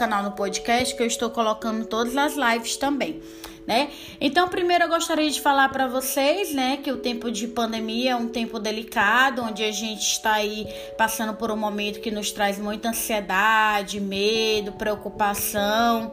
canal no podcast, que eu estou colocando todas as lives também. Né? Então, primeiro eu gostaria de falar para vocês, né, que o tempo de pandemia é um tempo delicado, onde a gente está aí passando por um momento que nos traz muita ansiedade, medo, preocupação.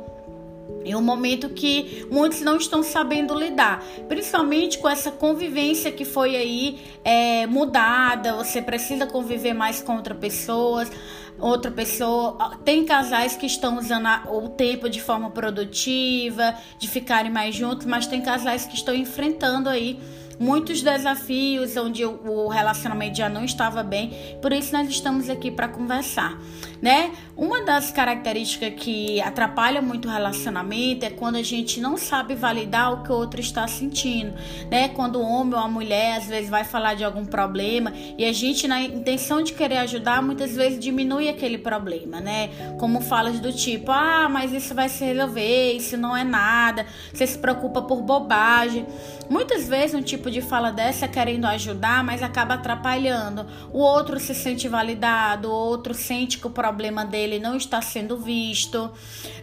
É um momento que muitos não estão sabendo lidar, principalmente com essa convivência que foi aí é, mudada. Você precisa conviver mais com outras pessoas outra pessoa. Tem casais que estão usando o tempo de forma produtiva, de ficarem mais juntos, mas tem casais que estão enfrentando aí muitos desafios onde o relacionamento já não estava bem. Por isso nós estamos aqui para conversar, né? Uma das características que atrapalha muito o relacionamento é quando a gente não sabe validar o que o outro está sentindo, né? Quando o homem ou a mulher às vezes vai falar de algum problema e a gente na intenção de querer ajudar muitas vezes diminui aquele problema, né? Como falas do tipo: "Ah, mas isso vai se resolver, isso não é nada". Você se preocupa por bobagem. Muitas vezes um tipo de fala dessa querendo ajudar, mas acaba atrapalhando. O outro se sente validado, o outro sente que o problema dele não está sendo visto,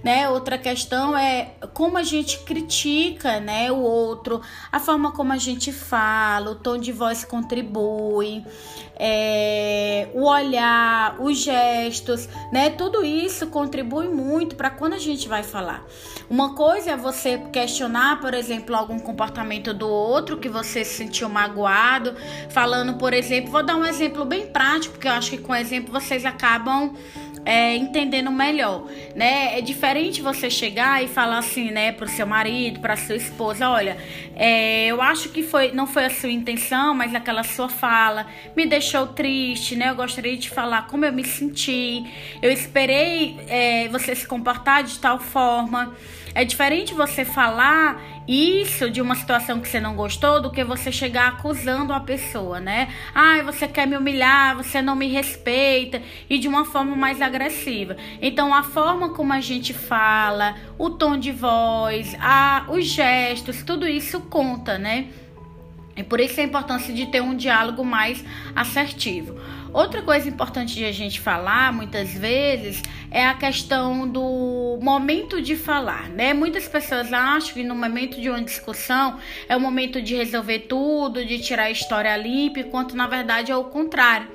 né? Outra questão é como a gente critica, né, o outro, a forma como a gente fala, o tom de voz contribui, é, o olhar, os gestos, né? Tudo isso contribui muito para quando a gente vai falar. Uma coisa é você questionar, por exemplo, algum comportamento do outro que você se sentiu magoado, falando, por exemplo, vou dar um exemplo bem prático, porque eu acho que com exemplo vocês acabam é, entendendo melhor, né? É diferente você chegar e falar assim, né, pro seu marido, pra sua esposa, olha, é, eu acho que foi, não foi a sua intenção, mas aquela sua fala me deixou triste, né? Eu gostaria de falar como eu me senti, eu esperei é, você se comportar de tal forma. É diferente você falar isso de uma situação que você não gostou do que você chegar acusando a pessoa, né? Ai, você quer me humilhar, você não me respeita e de uma forma mais agressiva. Então, a forma como a gente fala, o tom de voz, a, os gestos, tudo isso conta, né? E por isso a importância de ter um diálogo mais assertivo. Outra coisa importante de a gente falar, muitas vezes, é a questão do momento de falar, né? Muitas pessoas acham que no momento de uma discussão é o momento de resolver tudo, de tirar a história limpa, enquanto na verdade é o contrário.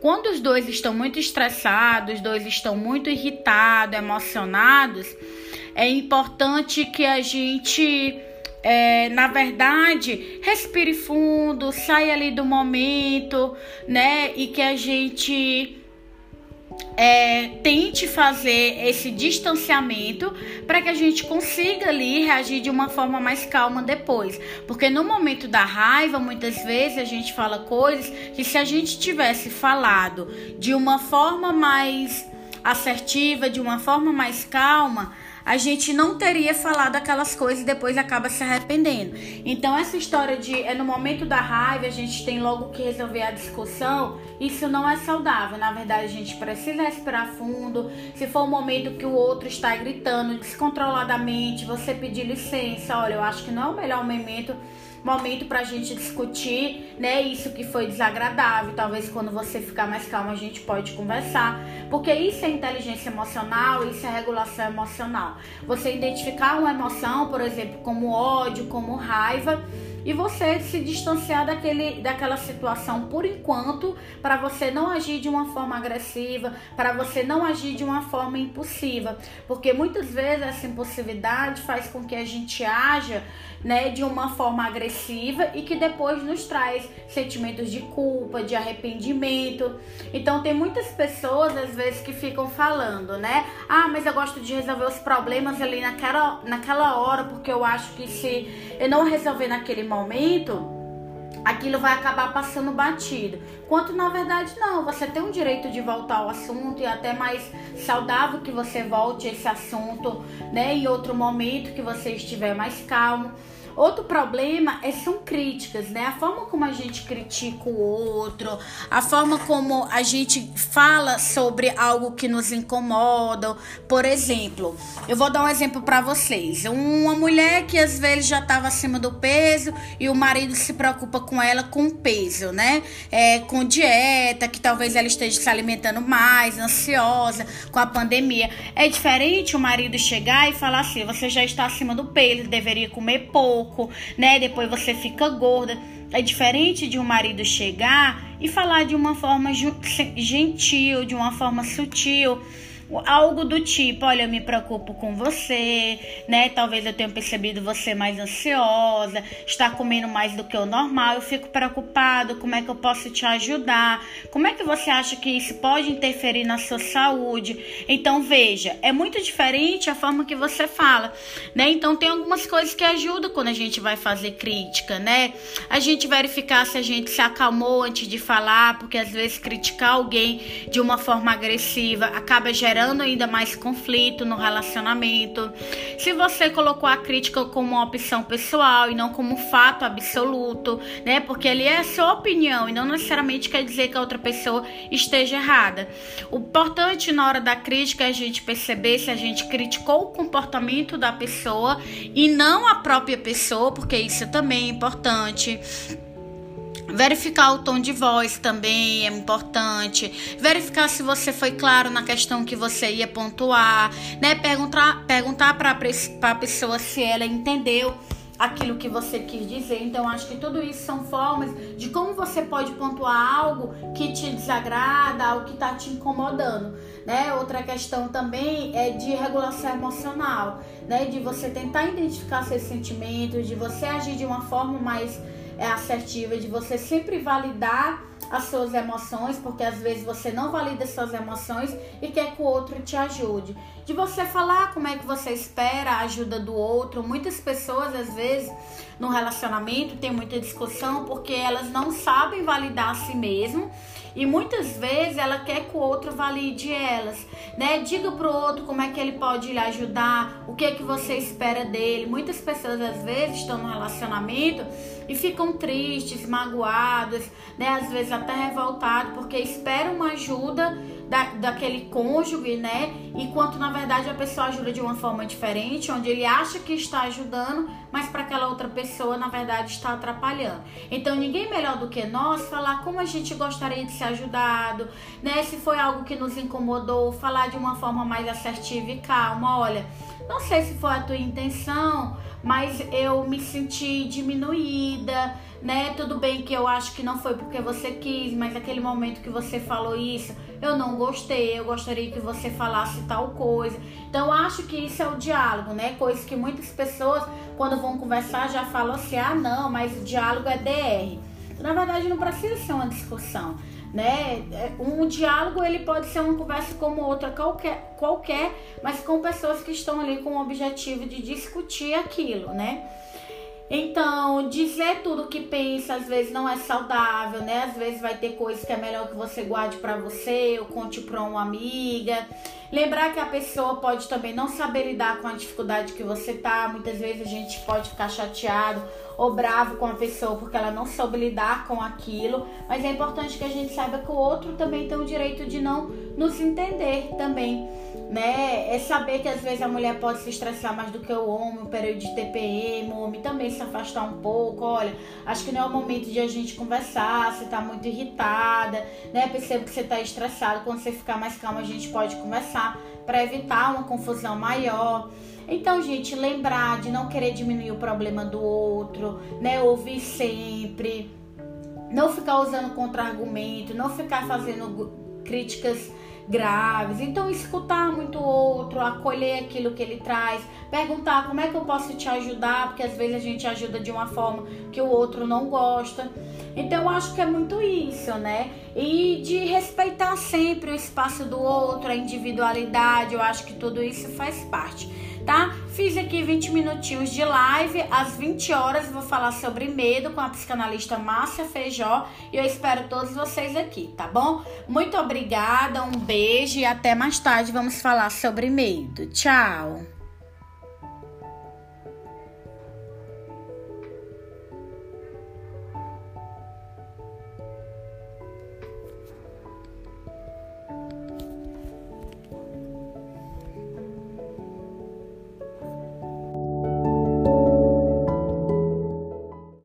Quando os dois estão muito estressados, os dois estão muito irritados, emocionados, é importante que a gente é, na verdade, respire fundo, saia ali do momento, né? E que a gente é, tente fazer esse distanciamento para que a gente consiga ali reagir de uma forma mais calma depois. Porque no momento da raiva, muitas vezes a gente fala coisas que se a gente tivesse falado de uma forma mais assertiva, de uma forma mais calma, a gente não teria falado aquelas coisas e depois acaba se arrependendo. Então, essa história de é no momento da raiva a gente tem logo que resolver a discussão, isso não é saudável. Na verdade, a gente precisa respirar fundo. Se for um momento que o outro está gritando descontroladamente, você pedir licença, olha, eu acho que não é o melhor momento momento para a gente discutir, né? Isso que foi desagradável. Talvez quando você ficar mais calmo a gente pode conversar, porque isso é inteligência emocional, isso é regulação emocional. Você identificar uma emoção, por exemplo, como ódio, como raiva e você se distanciar daquele, daquela situação por enquanto, para você não agir de uma forma agressiva, para você não agir de uma forma impulsiva, porque muitas vezes essa impulsividade faz com que a gente haja né, de uma forma agressiva e que depois nos traz sentimentos de culpa, de arrependimento. Então tem muitas pessoas às vezes que ficam falando, né? Ah, mas eu gosto de resolver os problemas ali naquela, naquela hora, porque eu acho que se eu não resolver naquele momento, aquilo vai acabar passando batido. Quanto na verdade não, você tem o direito de voltar ao assunto e até mais saudável que você volte esse assunto, né, em outro momento que você estiver mais calmo. Outro problema é, são críticas, né? A forma como a gente critica o outro, a forma como a gente fala sobre algo que nos incomoda. Por exemplo, eu vou dar um exemplo para vocês. Uma mulher que às vezes já estava acima do peso e o marido se preocupa com ela com peso, né? É, com dieta, que talvez ela esteja se alimentando mais, ansiosa com a pandemia. É diferente o marido chegar e falar assim: você já está acima do peso, deveria comer pouco pouco, né? Depois você fica gorda. É diferente de um marido chegar e falar de uma forma gentil, de uma forma sutil algo do tipo, olha, eu me preocupo com você, né? Talvez eu tenha percebido você mais ansiosa, está comendo mais do que o normal, eu fico preocupado, como é que eu posso te ajudar? Como é que você acha que isso pode interferir na sua saúde? Então, veja, é muito diferente a forma que você fala, né? Então, tem algumas coisas que ajudam quando a gente vai fazer crítica, né? A gente verificar se a gente se acalmou antes de falar, porque às vezes criticar alguém de uma forma agressiva acaba gerando gerando ainda mais conflito no relacionamento. Se você colocou a crítica como uma opção pessoal e não como um fato absoluto, né? Porque ali é a sua opinião e não necessariamente quer dizer que a outra pessoa esteja errada. O importante na hora da crítica é a gente perceber se a gente criticou o comportamento da pessoa e não a própria pessoa, porque isso também é importante. Verificar o tom de voz também é importante. Verificar se você foi claro na questão que você ia pontuar, né? Perguntar, perguntar para a pessoa se ela entendeu aquilo que você quis dizer. Então, acho que tudo isso são formas de como você pode pontuar algo que te desagrada, algo que está te incomodando. Né? Outra questão também é de regulação emocional, né? De você tentar identificar seus sentimentos, de você agir de uma forma mais é assertiva, de você sempre validar as suas emoções, porque às vezes você não valida suas emoções e quer que o outro te ajude. De você falar como é que você espera a ajuda do outro. Muitas pessoas, às vezes, no relacionamento, tem muita discussão porque elas não sabem validar a si mesmo e muitas vezes ela quer que o outro valide elas, né? Diga pro outro como é que ele pode lhe ajudar, o que é que você espera dele. Muitas pessoas às vezes estão no relacionamento e ficam tristes, magoadas, né? Às vezes até revoltadas porque esperam uma ajuda da, daquele cônjuge, né? Enquanto na verdade a pessoa ajuda de uma forma diferente, onde ele acha que está ajudando, mas para aquela outra pessoa na verdade está atrapalhando. Então ninguém melhor do que nós falar como a gente gostaria de ser ajudado, né? Se foi algo que nos incomodou, falar de uma forma mais assertiva e calma. Olha, não sei se foi a tua intenção, mas eu me senti diminuída né? Tudo bem que eu acho que não foi porque você quis, mas aquele momento que você falou isso, eu não gostei, eu gostaria que você falasse tal coisa. Então acho que isso é o diálogo, né? Coisa que muitas pessoas, quando vão conversar, já falam assim: ah, não, mas o diálogo é DR. Na verdade, não precisa ser uma discussão. Né? É, um diálogo ele pode ser uma conversa como outra qualquer, qualquer, mas com pessoas que estão ali com o objetivo de discutir aquilo, né? Então, dizer tudo que pensa às vezes não é saudável, né? Às vezes vai ter coisas que é melhor que você guarde para você ou conte para uma amiga. Lembrar que a pessoa pode também não saber lidar com a dificuldade que você tá. Muitas vezes a gente pode ficar chateado ou bravo com a pessoa porque ela não soube lidar com aquilo, mas é importante que a gente saiba que o outro também tem o direito de não nos entender também né? É saber que às vezes a mulher pode se estressar mais do que o homem, o período de TPM, o homem também se afastar um pouco. Olha, acho que não é o momento de a gente conversar, você tá muito irritada, né? Percebo que você tá estressado. Quando você ficar mais calma, a gente pode conversar para evitar uma confusão maior. Então, gente, lembrar de não querer diminuir o problema do outro, né? Ouvir sempre, não ficar usando contra-argumento, não ficar fazendo críticas graves. Então, escutar muito o outro, acolher aquilo que ele traz, perguntar como é que eu posso te ajudar, porque às vezes a gente ajuda de uma forma que o outro não gosta. Então, eu acho que é muito isso, né? E de respeitar sempre o espaço do outro, a individualidade, eu acho que tudo isso faz parte tá? Fiz aqui 20 minutinhos de live, às 20 horas vou falar sobre medo com a psicanalista Márcia Feijó e eu espero todos vocês aqui, tá bom? Muito obrigada, um beijo e até mais tarde vamos falar sobre medo. Tchau!